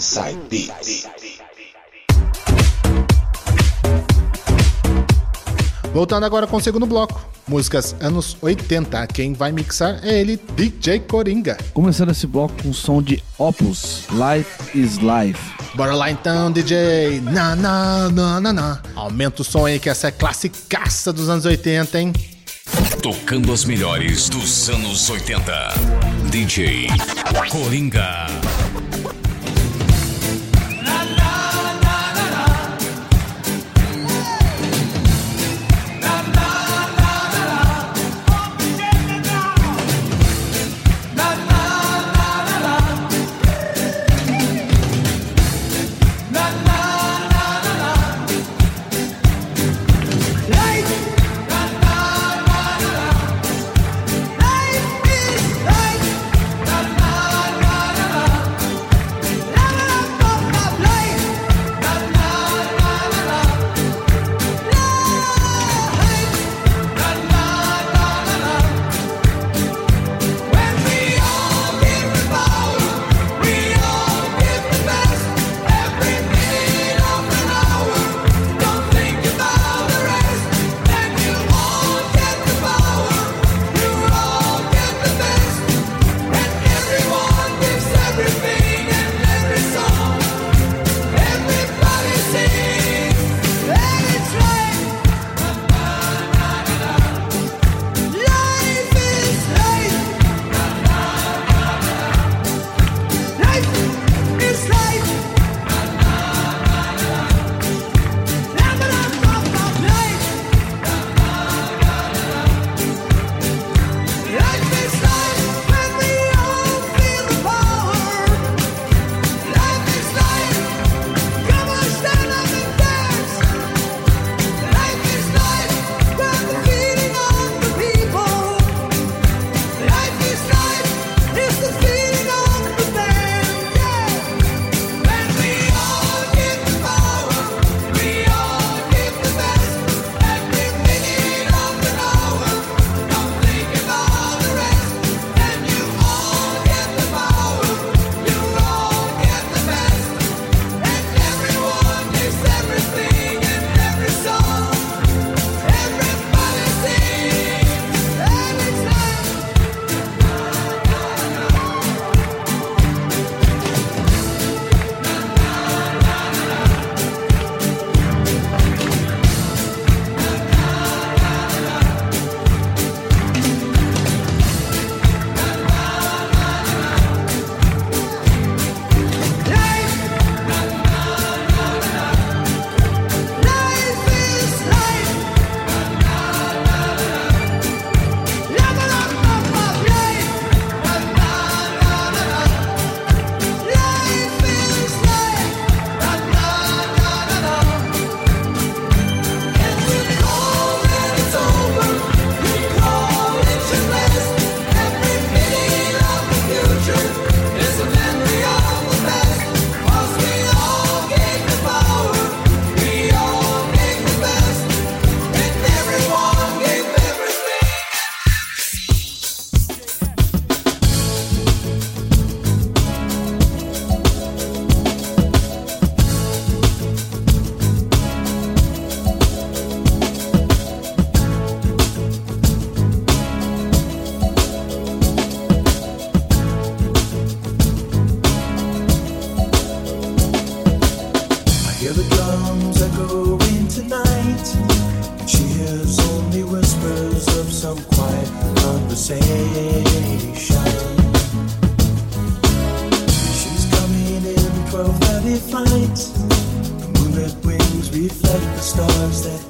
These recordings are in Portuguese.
Inside Beats. Voltando agora com o segundo bloco. Músicas anos 80. Quem vai mixar é ele, DJ Coringa. Começando esse bloco com o som de Opus, Life is Life. Bora lá então, DJ. Na, na, na, na, na. Aumenta o som aí que essa é classicaça dos anos 80, hein? Tocando as melhores dos anos 80. DJ Coringa. fight. The moonlit wings reflect the stars that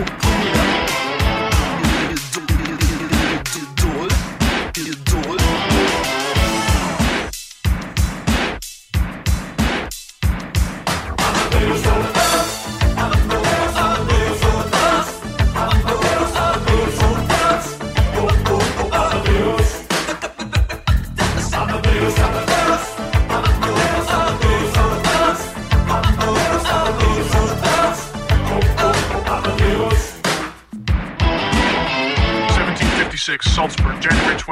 哦。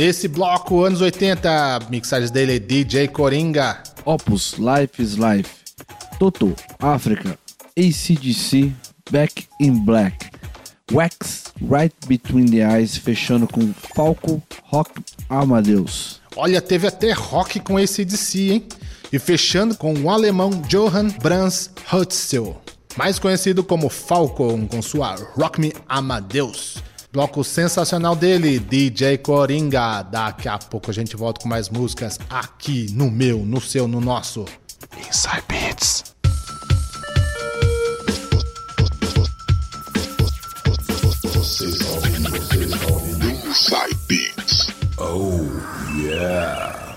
Nesse bloco, anos 80, mixagens dele DJ Coringa. Opus Life is Life. Toto, África. ACDC, Back in Black. Wax, Right Between the Eyes, fechando com Falco, Rock, Amadeus. Olha, teve até rock com esse DC, hein? E fechando com o alemão Johann Brahms Hutzel, mais conhecido como Falcon, com sua Rock Me Amadeus. Bloco sensacional dele, DJ Coringa. Daqui a pouco a gente volta com mais músicas aqui no meu, no seu, no nosso Inside Beats. Inside Beats. Oh, yeah.